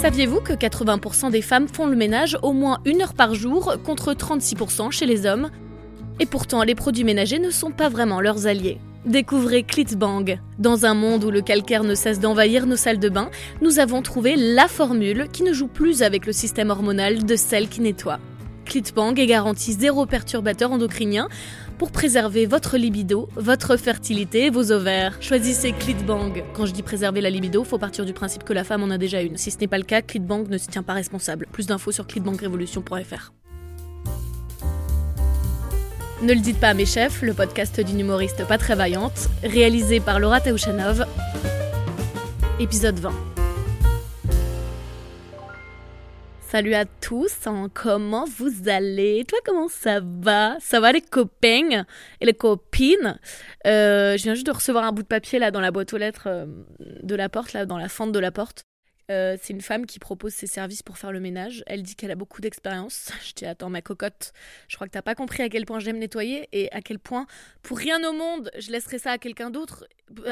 Saviez-vous que 80% des femmes font le ménage au moins une heure par jour contre 36% chez les hommes? Et pourtant, les produits ménagers ne sont pas vraiment leurs alliés. Découvrez Clitbang. Dans un monde où le calcaire ne cesse d'envahir nos salles de bain, nous avons trouvé la formule qui ne joue plus avec le système hormonal de celle qui nettoie. Clitbang est garantie zéro perturbateur endocrinien pour préserver votre libido, votre fertilité et vos ovaires. Choisissez Clitbang. Quand je dis préserver la libido, faut partir du principe que la femme en a déjà une. Si ce n'est pas le cas, Clitbang ne se tient pas responsable. Plus d'infos sur clitbangrevolution.fr. Ne le dites pas à mes chefs, le podcast d'une humoriste pas très vaillante, réalisé par Laura Taouchanov. Épisode 20. Salut à tous, comment vous allez? Toi, comment ça va? Ça va les copains et les copines? Euh, Je viens juste de recevoir un bout de papier là dans la boîte aux lettres euh, de la porte, là dans la fente de la porte. Euh, c'est une femme qui propose ses services pour faire le ménage. Elle dit qu'elle a beaucoup d'expérience. Je dis attends ma cocotte, je crois que t'as pas compris à quel point j'aime nettoyer et à quel point pour rien au monde je laisserai ça à quelqu'un d'autre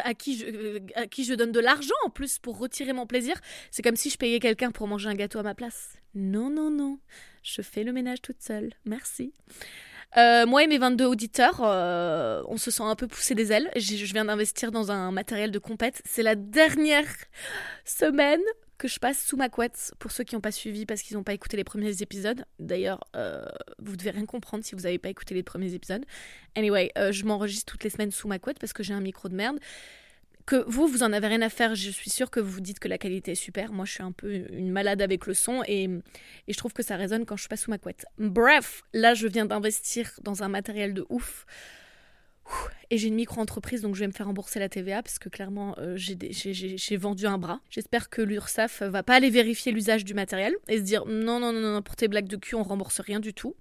à qui je à qui je donne de l'argent en plus pour retirer mon plaisir. C'est comme si je payais quelqu'un pour manger un gâteau à ma place. Non non non, je fais le ménage toute seule. Merci. Euh, moi et mes 22 auditeurs, euh, on se sent un peu poussé des ailes. Je viens d'investir dans un matériel de compète. C'est la dernière semaine que je passe sous ma couette pour ceux qui n'ont pas suivi parce qu'ils n'ont pas écouté les premiers épisodes. D'ailleurs, euh, vous devez rien comprendre si vous n'avez pas écouté les premiers épisodes. Anyway, euh, je m'enregistre toutes les semaines sous ma couette parce que j'ai un micro de merde. Que vous, vous en avez rien à faire, je suis sûre que vous dites que la qualité est super. Moi, je suis un peu une malade avec le son et, je trouve que ça résonne quand je suis pas sous ma couette. Bref, là, je viens d'investir dans un matériel de ouf. Et j'ai une micro-entreprise, donc je vais me faire rembourser la TVA parce que clairement, euh, j'ai vendu un bras. J'espère que l'URSSAF va pas aller vérifier l'usage du matériel et se dire non, non, non, non, pour tes blagues de cul, on rembourse rien du tout.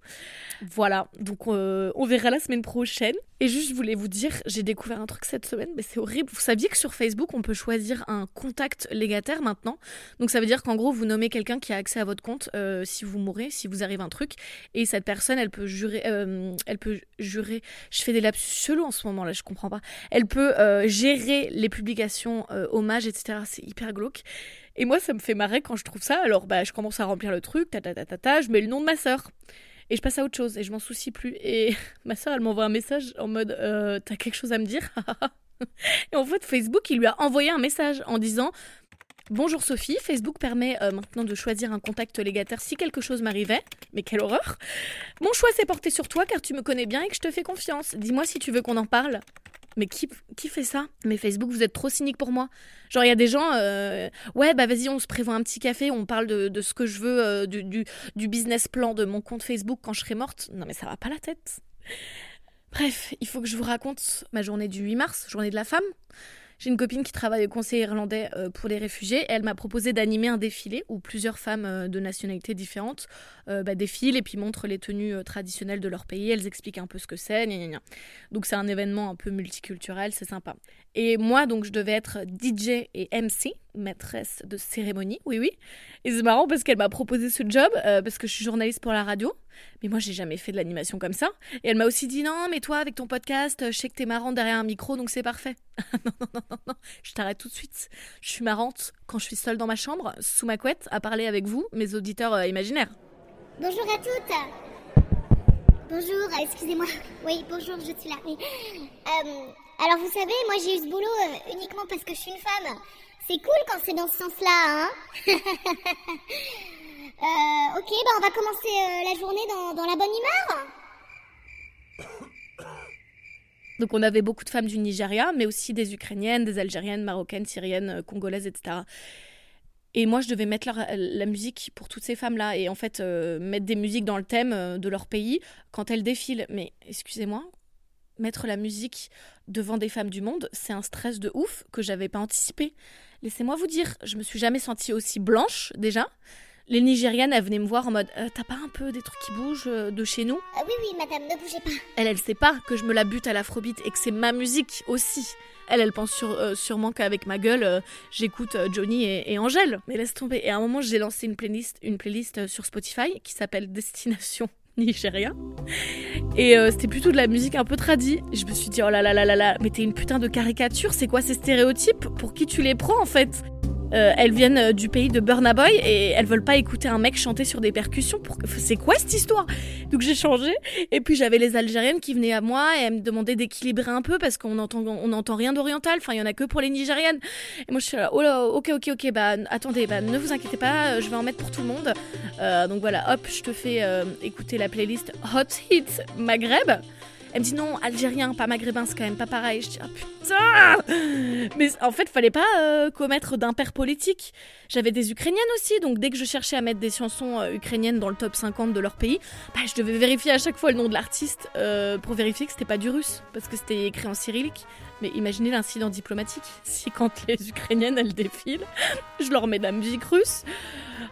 Voilà, donc euh, on verra la semaine prochaine. Et juste, je voulais vous dire, j'ai découvert un truc cette semaine, mais c'est horrible. Vous saviez que sur Facebook, on peut choisir un contact légataire maintenant? Donc ça veut dire qu'en gros, vous nommez quelqu'un qui a accès à votre compte euh, si vous mourrez, si vous arrive un truc, et cette personne, elle peut jurer, elle peut jurer. Je fais des lapsus en ce moment là, je comprends pas. Elle peut euh, gérer les publications, euh, hommages, etc. C'est hyper glauque. Et moi, ça me fait marrer quand je trouve ça. Alors, bah, je commence à remplir le truc, ta ta ta ta, ta je mets le nom de ma sœur. Et je passe à autre chose et je m'en soucie plus. Et ma sœur, elle m'envoie un message en mode euh, T'as quelque chose à me dire? Et en fait, Facebook, il lui a envoyé un message en disant Bonjour Sophie, Facebook permet euh, maintenant de choisir un contact légataire si quelque chose m'arrivait. Mais quelle horreur Mon choix s'est porté sur toi car tu me connais bien et que je te fais confiance. Dis-moi si tu veux qu'on en parle. Mais qui, qui fait ça? Mais Facebook, vous êtes trop cynique pour moi. Genre, il y a des gens, euh, ouais, bah vas-y, on se prévoit un petit café, on parle de, ce que je veux, euh, du, du, du business plan de mon compte Facebook quand je serai morte. Non, mais ça va pas la tête. Bref, il faut que je vous raconte ma journée du 8 mars, journée de la femme. J'ai une copine qui travaille au conseil irlandais euh, pour les réfugiés et elle m'a proposé d'animer un défilé où plusieurs femmes euh, de nationalités différentes euh, bah, défilent et puis montrent les tenues traditionnelles de leur pays. Elles expliquent un peu ce que c'est. Donc c'est un événement un peu multiculturel, c'est sympa. Et moi, donc, je devais être DJ et MC, maîtresse de cérémonie, oui, oui. Et c'est marrant parce qu'elle m'a proposé ce job, parce que je suis journaliste pour la radio. Mais moi, j'ai jamais fait de l'animation comme ça. Et elle m'a aussi dit non, mais toi, avec ton podcast, je sais que t'es marrante derrière un micro, donc c'est parfait. non, non, non, non, non, je t'arrête tout de suite. Je suis marrante quand je suis seule dans ma chambre, sous ma couette, à parler avec vous, mes auditeurs euh, imaginaires. Bonjour à toutes. Bonjour, excusez-moi. Oui, bonjour, je suis là. Euh, alors, vous savez, moi, j'ai eu ce boulot euh, uniquement parce que je suis une femme. C'est cool quand c'est dans ce sens-là, hein Euh, ok, bah on va commencer euh, la journée dans, la bonne humeur. Donc on avait beaucoup de femmes du Nigeria, mais aussi des Ukrainiennes, des Algériennes, Marocaines, Syriennes, euh, Congolaises, etc. Et moi, je devais mettre la musique pour toutes ces femmes-là et en fait mettre des musiques dans le thème de leur pays quand elles défilent. Mais excusez-moi, mettre la musique devant des femmes du monde, c'est un stress de ouf que j'avais pas anticipé. Laissez-moi vous dire, je me suis jamais sentie aussi blanche déjà les Nigérianes, elles venaient me voir en mode euh, T'as pas un peu des trucs qui bougent euh, de chez nous? Ah Oui, oui, madame, ne bougez pas. Elle, elle sait pas que je me la bute à l'afrobeat et que c'est ma musique aussi. Elle, elle pense euh, sûrement qu'avec ma gueule, j'écoute Johnny et, Angèle. Mais laisse tomber. Et à un moment, j'ai lancé une playlist, une playlist sur Spotify qui s'appelle Destination Nigeria. Et c'était plutôt de la musique un peu tradie. Je me suis dit, oh là là là là là, mais t'es une putain de caricature, c'est quoi ces stéréotypes? Pour qui tu les prends en fait? Euh, elles viennent euh, du pays de Burna Boy et elles veulent pas écouter un mec chanter sur des percussions. Pour... C'est quoi cette histoire? Donc j'ai changé. Et puis j'avais les Algériennes qui venaient à moi et elles me demandaient d'équilibrer un peu parce qu'on entend, on entend rien d'oriental. Enfin, il y en a que pour les Nigériennes. Et moi je suis là, oh là, ok, ok, ok, bah attendez, bah ne vous inquiétez pas, je vais en mettre pour tout le monde. Euh, donc voilà, hop, je te fais écouter la playlist Hot Hit Maghreb. Elle me dit non, algérien, pas maghrébin, c'est quand même pas pareil. Je dis ah putain Mais en fait, fallait pas euh, commettre d'impair politique. J'avais des ukrainiennes aussi, donc dès que je cherchais à mettre des chansons euh, ukrainiennes dans le top 50 de leur pays, bah, je devais vérifier à chaque fois le nom de l'artiste euh, pour vérifier que c'était pas du russe, parce que c'était écrit en cyrillique. Mais imaginez l'incident diplomatique. Si quand les Ukrainiennes elles défilent, je leur mets de la musique russe.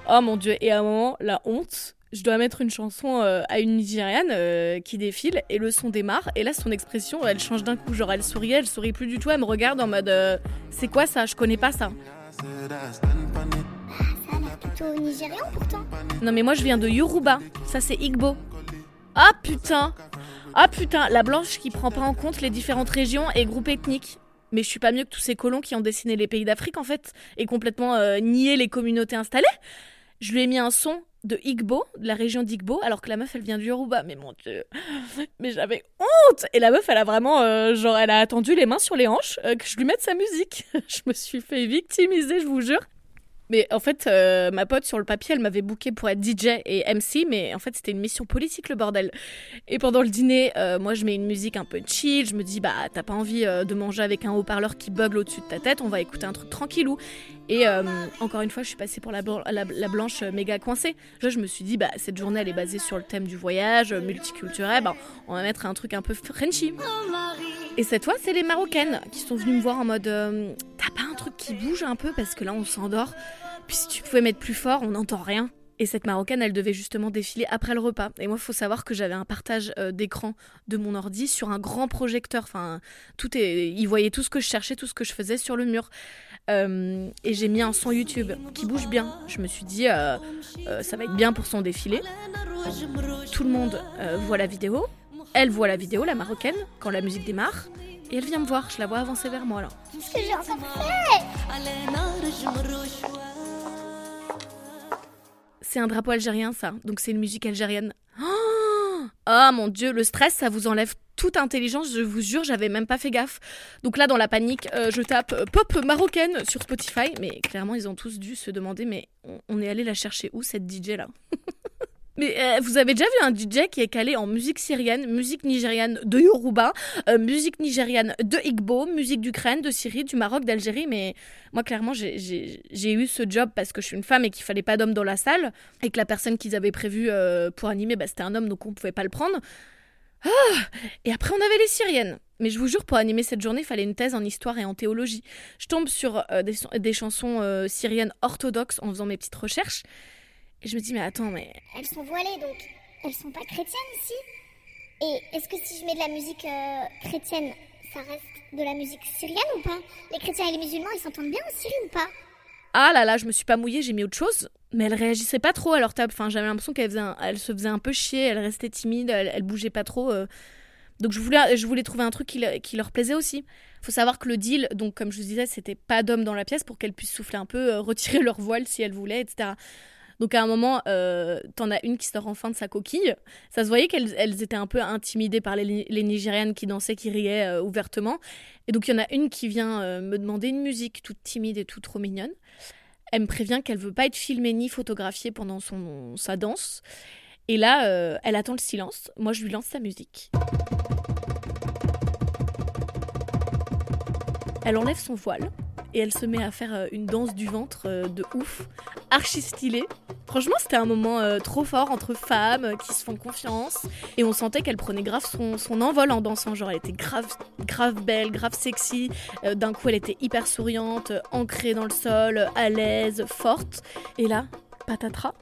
Oh mon dieu, et à un moment, la honte je dois mettre une chanson euh, à une Nigériane euh, qui défile et le son démarre. Et là son expression elle change d'un coup. Genre elle sourit elle sourit plus du tout. Elle me regarde en mode euh, c'est quoi ça? Je connais pas ça. Plutôt nigérian pourtant. non mais moi je viens de Yoruba. Ça c'est Igbo. Ah putain. Ah putain. La blanche qui prend pas en compte les différentes régions et groupes ethniques. Mais je suis pas mieux que tous ces colons qui ont dessiné les pays d'Afrique en fait et complètement nié les communautés installées. Je lui ai mis un son de Igbo, de la région d'Igbo, alors que la meuf elle vient du Yoruba. Mais mon dieu, mais j'avais honte Et la meuf elle a vraiment, euh, genre, elle a attendu les mains sur les hanches euh, que je lui mette sa musique. je me suis fait victimiser, je vous jure. Mais en fait, euh, ma pote sur le papier, elle m'avait booké pour être DJ et MC, mais en fait, c'était une mission politique le bordel. Et pendant le dîner, moi, je mets une musique un peu chill. Je me dis, bah, t'as pas envie de manger avec un haut-parleur qui bugle au-dessus de ta tête, on va écouter un truc tranquillou. Et euh, encore une fois, je suis passée pour la, blanche méga coincée. Je, me suis dit, bah, cette journée, elle est basée sur le thème du voyage, euh, multiculturel. Bah, on va mettre un truc un peu Frenchy. Et cette fois, c'est les Marocaines qui sont venues me voir en mode, qui bouge un peu parce que là, on s'endort. Puis si tu pouvais mettre plus fort, on n'entend rien. Et cette marocaine, elle devait justement défiler après le repas. Et moi, il faut savoir que j'avais un partage d'écran de mon ordi sur un grand projecteur. Enfin, tout est, il voyait tout ce que je cherchais, tout ce que je faisais sur le mur. Euh, et j'ai mis un son YouTube qui bouge bien. Je me suis dit, euh, euh, ça va être bien pour son défilé. Tout le monde voit la vidéo. Elle voit la vidéo, la marocaine, quand la musique démarre. Et elle vient me voir. Je la vois avancer vers moi là. Qu'est-ce que j'ai C'est un drapeau algérien, ça. Donc c'est une musique algérienne. Oh mon dieu, le stress, ça vous enlève toute intelligence, je vous jure, j'avais même pas fait gaffe. Donc là, dans la panique, euh, je tape euh, pop marocaine sur Spotify, mais clairement, ils ont tous dû se demander, mais on, est allé la chercher où cette DJ là? Mais euh, vous avez déjà vu un DJ qui est calé en musique syrienne, musique nigériane de Yoruba, musique nigériane de Igbo, musique d'Ukraine, de Syrie, du Maroc, d'Algérie. Mais moi, clairement, j'ai eu ce job parce que je suis une femme et qu'il fallait pas d'homme dans la salle et que la personne qu'ils avaient prévue pour animer, bah, c'était un homme, donc on pouvait pas le prendre. Ah et après, on avait les Syriennes. Mais je vous jure, pour animer cette journée, il fallait une thèse en histoire et en théologie. Je tombe sur euh, des, chansons euh, syriennes orthodoxes en faisant mes petites recherches. Et je me dis, mais attends, mais. Elles sont voilées donc. Elles sont pas chrétiennes ici Et est-ce que si je mets de la musique euh, chrétienne, ça reste de la musique syrienne ou pas? Les chrétiens et les musulmans, ils s'entendent bien en Syrie ou pas? Ah là là, je me suis pas mouillée, j'ai mis autre chose. Mais elle réagissait pas trop à leur table. Enfin, j'avais l'impression qu'elle elle se faisait un peu chier, elle restait timide, elle, bougeait pas trop. Euh. Donc je voulais, je voulais trouver un truc qui, leur plaisait aussi. Faut savoir que le deal, donc comme je vous disais, c'était pas d'hommes dans la pièce pour qu'elles puissent souffler un peu, euh, retirer leur voile si elles voulaient, etc. Donc à un moment, euh, t'en as une qui sort enfin de sa coquille. Ça se voyait qu'elles étaient un peu intimidées par les, les Nigérianes qui dansaient, qui riaient ouvertement. Et donc il y en a une qui vient me demander une musique toute timide et toute trop mignonne. Elle me prévient qu'elle veut pas être filmée ni photographiée pendant son, sa danse. Et là, euh, elle attend le silence. Moi, je lui lance sa musique. Elle enlève son voile et elle se met à faire euh, une danse du ventre euh, de ouf, archi stylée. Franchement, c'était un moment euh, trop fort entre femmes qui se font confiance et on sentait qu'elle prenait grave son, envol en dansant. Genre, elle était grave, grave belle, grave sexy. D'un coup, elle était hyper souriante, ancrée dans le sol, à l'aise, forte. Et là, patatras,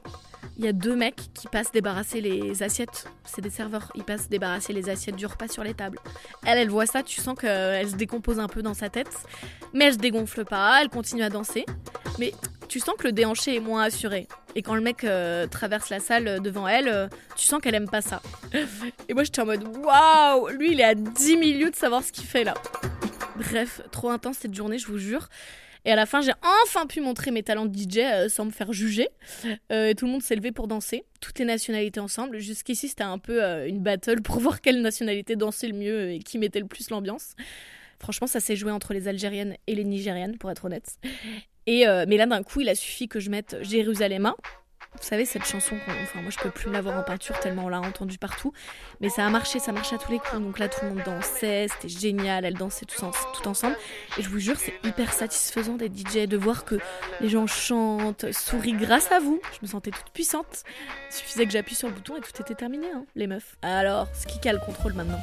il y a deux mecs qui passent débarrasser les assiettes. C'est des serveurs. Ils passent débarrasser les assiettes du repas sur les tables. Elle, elle voit ça, tu sens qu'elle se décompose un peu dans sa tête. Mais elle se dégonfle pas, elle continue à danser. Mais tu sens que le déhanché est moins assuré. Et quand le mec euh, traverse la salle devant elle, euh, tu sens qu'elle aime pas ça. Et moi, j'étais en mode waouh Lui, il est à 10 milieux de savoir ce qu'il fait là. Bref, trop intense cette journée, je vous jure. Et à la fin, j'ai enfin pu montrer mes talents de DJ euh, sans me faire juger. Euh, et tout le monde s'est levé pour danser, toutes les nationalités ensemble. Jusqu'ici, c'était un peu euh, une battle pour voir quelle nationalité dansait le mieux et qui mettait le plus l'ambiance. Franchement, ça s'est joué entre les Algériennes et les Nigériennes, pour être honnête. Et mais là, d'un coup, il a suffi que je mette Jérusalem vous savez, cette chanson, enfin, moi je peux plus l'avoir en peinture tellement on l'a entendue partout. Mais ça a marché, ça marche à tous les coups. Donc là, tout le monde dansait, c'était génial, elles dansaient tout, tout ensemble. Et je vous jure, c'est hyper satisfaisant d'être DJ, de voir que les gens chantent, sourient grâce à vous. Je me sentais toute puissante. Il suffisait que j'appuie sur le bouton et tout était terminé, hein, les meufs. Alors, ce qui a le contrôle maintenant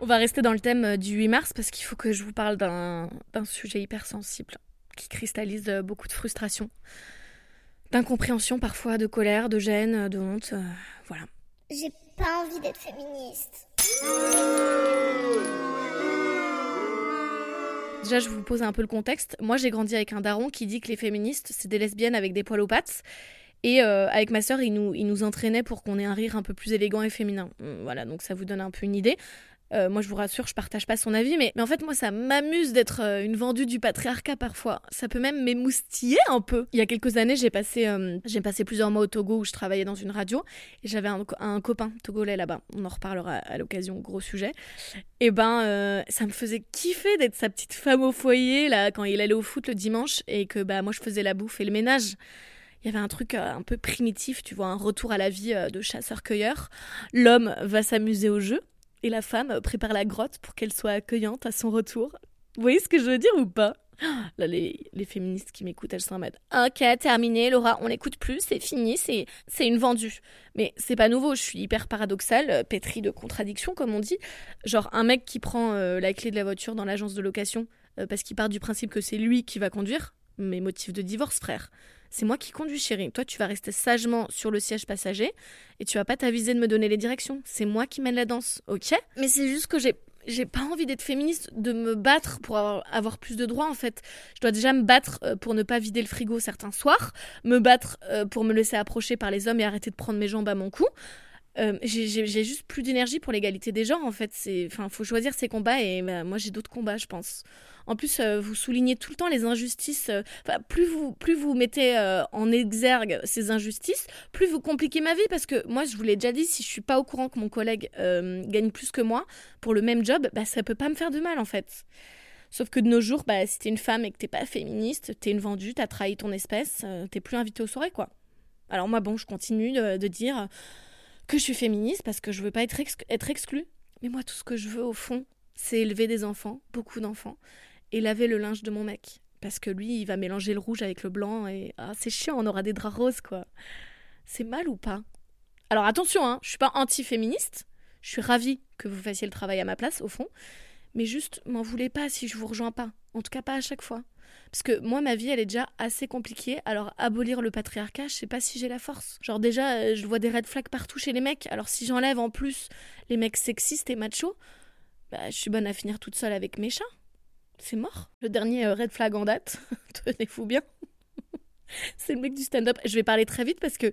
On va rester dans le thème euh, du 8 mars parce qu'il faut que je vous parle d'un sujet hyper sensible qui cristallise euh, beaucoup de frustration, d'incompréhension parfois, de colère, de gêne, de honte. Euh, voilà. J'ai pas envie d'être féministe. Déjà, je vous pose un peu le contexte. Moi, j'ai grandi avec un daron qui dit que les féministes, c'est des lesbiennes avec des poils aux pattes. Et avec ma sœur, il nous, il nous entraînait pour qu'on ait un rire un peu plus élégant et féminin. Voilà, donc ça vous donne un peu une idée. Euh, moi, je vous rassure, je partage pas son avis, mais, mais en fait, moi, ça m'amuse d'être euh, une vendue du patriarcat parfois. Ça peut même m'émoustiller un peu. Il y a quelques années, j'ai passé, euh, j'ai passé plusieurs mois au Togo où je travaillais dans une radio et j'avais un, copain togolais là-bas. On en reparlera à l'occasion, gros sujet. Et ben, ça me faisait kiffer d'être sa petite femme au foyer là quand il allait au foot le dimanche et que bah moi je faisais la bouffe et le ménage il y avait un truc un peu primitif, tu vois, un retour à la vie de chasseur-cueilleur. L'homme va s'amuser au jeu, et la femme prépare la grotte pour qu'elle soit accueillante à son retour. Vous voyez ce que je veux dire ou pas? Là, les, les, féministes qui m'écoutent, elles sont en mode Ok, terminé, Laura, on n'écoute plus, c'est fini, c'est, c'est une vendue. Mais c'est pas nouveau, je suis hyper paradoxale, euh, pétrie de contradictions, comme on dit. Genre, un mec qui prend euh, la clé de la voiture dans l'agence de location euh, parce qu'il part du principe que c'est lui qui va conduire, mais motif de divorce, frère. C'est moi qui conduis, chérie. Toi, tu vas rester sagement sur le siège passager et tu vas pas t'aviser de me donner les directions. C'est moi qui mène la danse, ok? Mais c'est juste que j'ai j'ai pas envie d'être féministe, de me battre pour avoir, plus de droits en fait. Je dois déjà me battre euh, pour ne pas vider le frigo certains soirs, me battre euh, pour me laisser approcher par les hommes et arrêter de prendre mes jambes à mon cou. Euh, j'ai juste plus d'énergie pour l'égalité des genres en fait. Enfin, faut choisir ses combats et bah, moi j'ai d'autres combats, je pense. En plus, euh, vous soulignez tout le temps les injustices. Euh, plus vous, plus vous mettez en exergue ces injustices, plus vous compliquez ma vie. Parce que moi, je vous l'ai déjà dit, si je suis pas au courant que mon collègue gagne plus que moi pour le même job, bah, ça peut pas me faire de mal en fait. Sauf que de nos jours, bah, si t'es une femme et que t'es pas féministe, t'es une vendue, t'as trahi ton espèce, t'es plus invitée aux soirées, quoi. Alors moi, bon, je continue de, dire que je suis féministe parce que je veux pas être, exclue. Mais moi, tout ce que je veux, au fond, c'est élever des enfants, beaucoup d'enfants, et laver le linge de mon mec. Parce que lui, il va mélanger le rouge avec le blanc et ah, c'est chiant, on aura des draps roses quoi. C'est mal ou pas? Alors attention, hein, je suis pas anti-féministe. Je suis ravie que vous fassiez le travail à ma place, au fond. Mais juste, m'en voulez pas si je vous rejoins pas. En tout cas, pas à chaque fois. Parce que moi, ma vie, elle est déjà assez compliquée. Alors, abolir le patriarcat, je sais pas si j'ai la force. Genre, déjà, euh, je vois des red flags partout chez les mecs. Alors, si j'enlève en plus les mecs sexistes et machos, bah, je suis bonne à finir toute seule avec mes chats c'est mort. Le dernier euh, red flag en date, tenez-vous bien. c'est le mec du stand-up. Je vais parler très vite parce que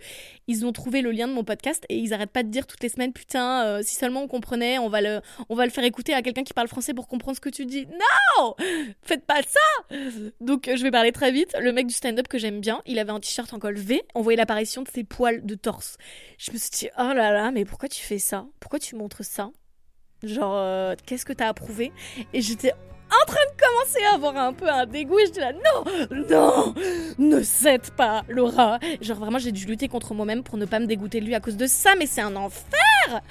ils ont trouvé le lien de mon podcast et ils arrêtent pas de dire toutes les semaines putain euh, si seulement on comprenait, on va le on va le faire écouter à quelqu'un qui parle français pour comprendre ce que tu dis. Non Faites pas ça Donc euh, je vais parler très vite. Le mec du stand-up que j'aime bien, il avait un t-shirt en col V, on voyait l'apparition de ses poils de torse. Je me suis dit oh là là, mais pourquoi tu fais ça? Pourquoi tu montres ça? Genre qu'est-ce que t'as approuvé Et j'étais en train de commencer à avoir un peu un dégoût et je dis là non, non, ne cède pas Laura. Genre vraiment j'ai dû lutter contre moi-même pour ne pas me dégoûter de lui à cause de ça, mais c'est un enfer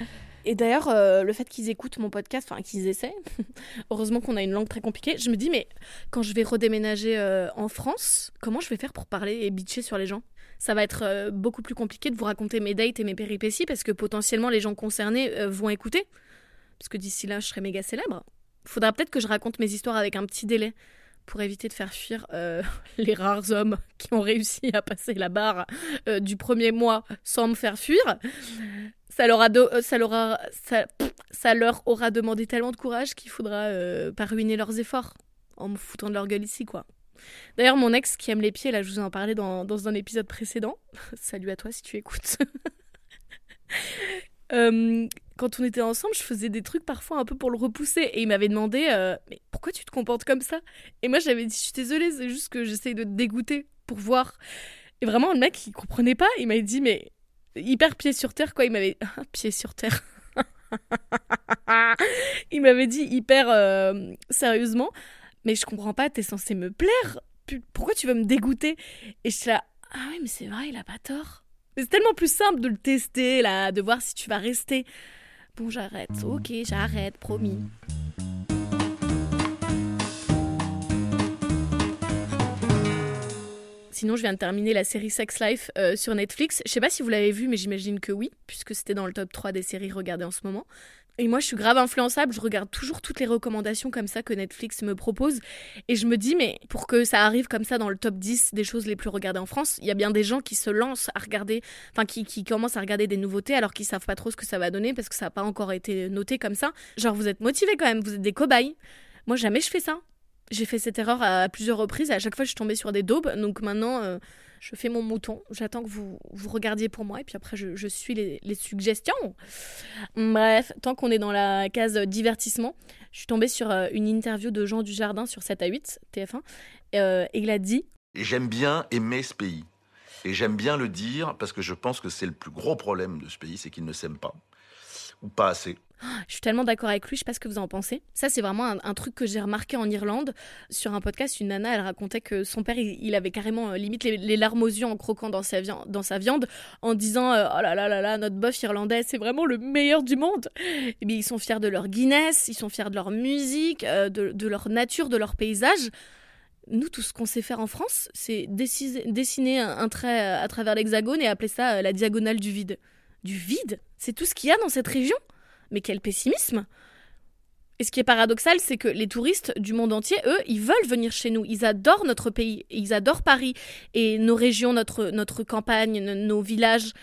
et d'ailleurs, euh, le fait qu'ils écoutent mon podcast, enfin qu'ils essaient, heureusement qu'on a une langue très compliquée, je me dis, mais quand je vais redéménager euh, en France, comment je vais faire pour parler et bitcher sur les gens? Ça va être euh, beaucoup plus compliqué de vous raconter mes dates et mes péripéties parce que potentiellement les gens concernés vont écouter. Parce que d'ici là, je serai méga célèbre. Faudra peut-être que je raconte mes histoires avec un petit délai pour éviter de faire fuir euh, les rares hommes qui ont réussi à passer la barre euh, du premier mois sans me faire fuir. Ça leur, euh, ça, leur ça, leur aura demandé tellement de courage qu'il faudra pas ruiner leurs efforts en me foutant de leur gueule ici, quoi. D'ailleurs, mon ex qui aime les pieds, là, je vous en parlais dans, dans un épisode précédent. Salut à toi si tu écoutes. quand on était ensemble, je faisais des trucs parfois un peu pour le repousser. Et il m'avait demandé euh, Mais pourquoi tu te comportes comme ça? Et moi, j'avais dit Je suis désolée, c'est juste que j'essaye de te dégoûter pour voir. Et vraiment, le mec, il comprenait pas. Il m'avait dit Mais hyper pied sur terre, quoi. Il m'avait. pied sur terre. il m'avait dit hyper euh, sérieusement Mais je comprends pas, t'es censé me plaire. Pourquoi tu veux me dégoûter? Et je suis là Ah oui, mais c'est vrai, il a pas tort. C'est tellement plus simple de le tester, là, de voir si tu vas rester. Bon, j'arrête. Ok, j'arrête, promis. Sinon, je viens de terminer la série Sex Life euh, sur Netflix. Je sais pas si vous l'avez vu, mais j'imagine que oui, puisque c'était dans le top 3 des séries regardées en ce moment. Et moi, je suis grave influençable. Je regarde toujours toutes les recommandations comme ça que Netflix me propose. Et je me dis, mais pour que ça arrive comme ça dans le top 10 des choses les plus regardées en France, il y a bien des gens qui se lancent à regarder, enfin, qui, commencent à regarder des nouveautés alors qu'ils savent pas trop ce que ça va donner parce que ça n'a pas encore été noté comme ça. Genre, vous êtes motivés quand même, vous êtes des cobayes. Moi, jamais je fais ça. J'ai fait cette erreur à plusieurs reprises et à chaque fois, je suis tombée sur des daubes. Donc maintenant, euh, je fais mon mouton, j'attends que vous, vous regardiez pour moi et puis après je, suis les, suggestions. Bref, tant qu'on est dans la case divertissement, je suis tombée sur euh, une interview de Jean Dujardin sur 7 à 8, TF1, et il a dit J'aime bien aimer ce pays. Et j'aime bien le dire parce que je pense que c'est le plus gros problème de ce pays, c'est qu'il ne s'aime pas. Ou pas assez. Je suis tellement d'accord avec lui, je sais pas ce que vous en pensez. Ça, c'est vraiment un, truc que j'ai remarqué en Irlande. Sur un podcast, une nana, elle racontait que son père, il, avait carrément euh, limite les, larmes aux yeux en croquant dans sa, viande, en disant euh, Oh là là là là, notre bof irlandais, c'est vraiment le meilleur du monde. Et bien, ils sont fiers de leur Guinness, ils sont fiers de leur musique, euh, de, leur nature, de leur paysage nous, tout ce qu'on sait faire en France, c'est dessiner un, trait à travers l'hexagone et appeler ça la diagonale du vide. Du vide? C'est tout ce qu'il y a dans cette région? Mais quel pessimisme et ce qui est paradoxal, c'est que les touristes du monde entier, eux, ils veulent venir chez nous. Ils adorent notre pays, ils adorent Paris et nos régions, notre, notre campagne, nos villages.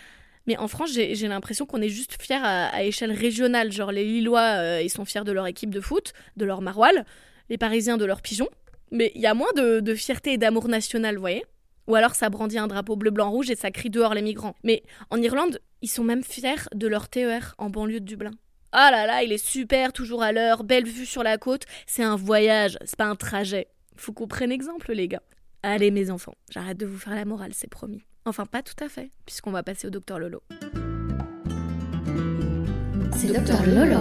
Mais en France, j'ai l'impression qu'on est juste fiers à, échelle régionale. Genre, les Lillois, euh, ils sont fiers de leur équipe de foot, de leur maroilles, les Parisiens de leurs pigeons. Mais il y a moins de, de fierté et d'amour national, vous voyez? Ou alors ça brandit un drapeau bleu-blanc-rouge et ça crie dehors les migrants. Mais en Irlande, ils sont même fiers de leur TER en banlieue de Dublin. Ah là là, il est super, toujours à l'heure, belle vue sur la côte. C'est un voyage, c'est pas un trajet. Faut qu'on prenne exemple, les gars. Allez, mes enfants, j'arrête de vous faire la morale, c'est promis. Enfin, pas tout à fait, puisqu'on va passer au docteur Lolo. C'est docteur Lolo.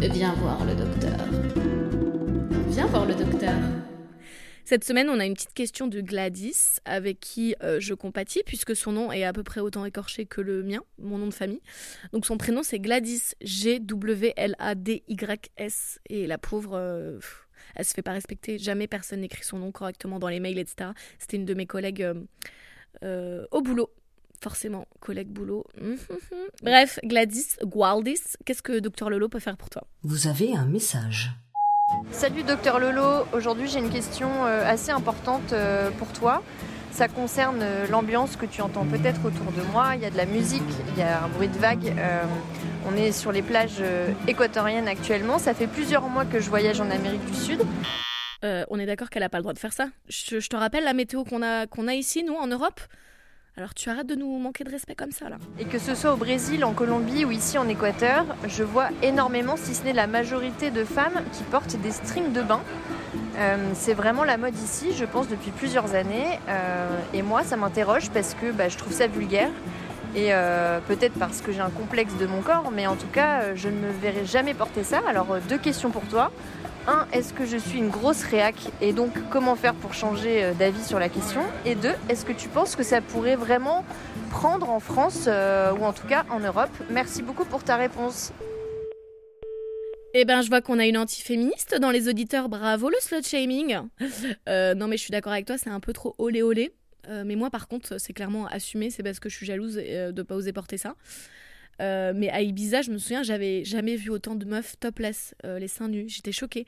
Viens voir le docteur. Viens voir le docteur. Cette semaine, on a une petite question de Gladys, avec qui euh, je compatis, puisque son nom est à peu près autant écorché que le mien, mon nom de famille. Donc son prénom, c'est Gladys, G-W-L-A-D-Y-S. Et la pauvre, euh, elle se fait pas respecter. Jamais personne n'écrit son nom correctement dans les mails, etc. C'était une de mes collègues euh, au boulot forcément, collègue boulot. Bref, Gladys, Gualdis, qu'est-ce que Docteur Lolo peut faire pour toi? Vous avez un message. Salut docteur Lolo, aujourd'hui j'ai une question euh, assez importante euh, pour toi. Ça concerne euh, l'ambiance que tu entends peut-être autour de moi. Il y a de la musique, il y a un bruit de vague. on est sur les plages équatoriennes actuellement. Ça fait plusieurs mois que je voyage en Amérique du Sud. on est d'accord qu'elle n'a pas le droit de faire ça. Je, te rappelle la météo qu'on a, qu'on a ici, nous, en Europe alors tu arrêtes de nous manquer de respect comme ça là. Et que ce soit au Brésil, en Colombie ou ici en Équateur, je vois énormément, si ce n'est la majorité de femmes qui portent des strings de bain. Euh, c'est vraiment la mode ici, je pense, depuis plusieurs années. Euh, et moi, ça m'interroge parce que bah, je trouve ça vulgaire. Et euh, peut-être parce que j'ai un complexe de mon corps, mais en tout cas, je ne me verrai jamais porter ça. Alors, deux questions pour toi. 1. Est-ce que je suis une grosse réac et donc comment faire pour changer euh, d'avis sur la question Et 2. Est-ce que tu penses que ça pourrait vraiment prendre en France euh, ou en tout cas en Europe? Merci beaucoup pour ta réponse. Eh ben, je vois qu'on a une anti-féministe dans les auditeurs. Bravo le slut shaming. Euh, non, mais je suis d'accord avec toi, c'est un peu trop olé olé. mais moi, par contre, c'est clairement assumé. C'est parce que je suis jalouse de ne pas oser porter ça. Euh, mais à Ibiza, je me souviens, j'avais jamais vu autant de meufs topless, euh, les seins nus. J'étais choquée.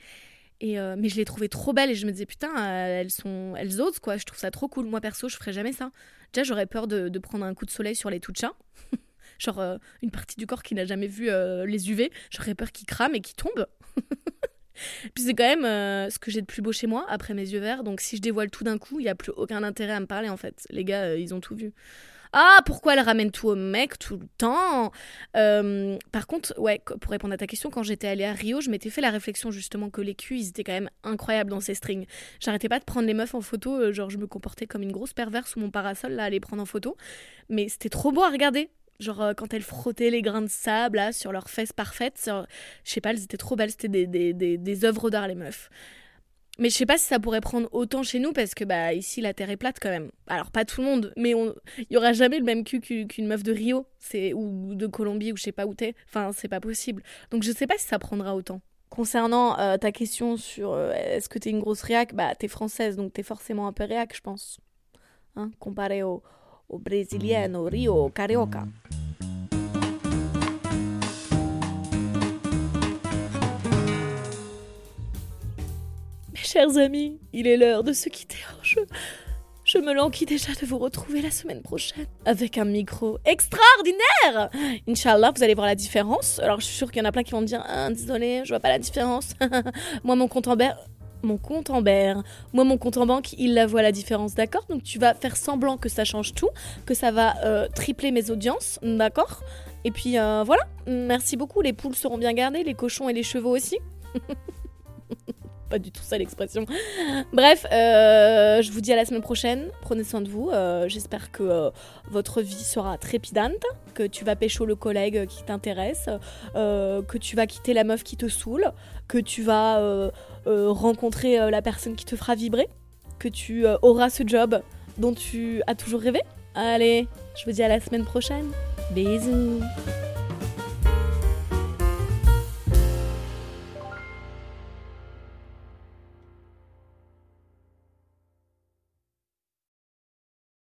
Et euh, mais je les trouvais trop belles et je me disais putain, elles sont, elles osent quoi. Je trouve ça trop cool. Moi perso, je ferais jamais ça. Déjà, j'aurais peur de, prendre un coup de soleil sur les touchas. Genre une partie du corps qui n'a jamais vu les UV. J'aurais peur qu'ils crament et qu'ils tombent. Puis c'est quand même ce que j'ai de plus beau chez moi après mes yeux verts. Donc si je dévoile tout d'un coup, il n'y a plus aucun intérêt à me parler en fait. Les gars, ils ont tout vu. Ah, pourquoi elle ramène tout au mec tout le temps? Euh, Par contre, ouais, pour répondre à ta question, quand j'étais allée à Rio, je m'étais fait la réflexion justement que les culs, étaient quand même incroyables dans ces strings. J'arrêtais pas de prendre les meufs en photo, euh, genre je me comportais comme une grosse perverse sous mon parasol là à les prendre en photo. Mais c'était trop beau à regarder. Genre euh, quand elles frottaient les grains de sable là sur leurs fesses parfaites, je sais pas, elles étaient trop belles, c'était des, des, des, des œuvres d'art les meufs. Mais je sais pas si ça pourrait prendre autant chez nous parce que bah ici la terre est plate quand même. Alors pas tout le monde, mais on il y aura jamais le même cul qu'u- qu'une meuf de Rio, c'est ou de Colombie ou je sais pas où t'es. Enfin, c'est pas possible. Donc je sais pas si ça prendra autant. Concernant euh, ta question sur euh, est-ce que t'es une grosse réac, bah t'es française donc t'es forcément un peu réac, je pense. Hein, comparé au, au brésilien, au Rio, au carioca. Chers amis, il est l'heure de se quitter. Oh, je, je me languis déjà de vous retrouver la semaine prochaine avec un micro extraordinaire. Inch'Allah, vous allez voir la différence. Alors, je suis sûre qu'il y en a plein qui vont me dire ah, Désolé, je vois pas la différence. Moi, mon compte en banque. Mon compte en banque. Moi, mon compte en banque, il la voit la différence, d'accord? Donc, tu vas faire semblant que ça change tout, que ça va euh, tripler mes audiences, d'accord? Et puis, euh, voilà. Merci beaucoup. Les poules seront bien gardées, les cochons et les chevaux aussi. pas du tout ça l'expression. Bref, euh, je vous dis à la semaine prochaine. Prenez soin de vous. Euh, J'espère que euh, votre vie sera trépidante, que tu vas pécho le collègue qui t'intéresse, que tu vas quitter la meuf qui te saoule, que tu vas rencontrer la personne qui te fera vibrer, que tu auras ce job dont tu as toujours rêvé. Allez, je vous dis à la semaine prochaine. Bisous.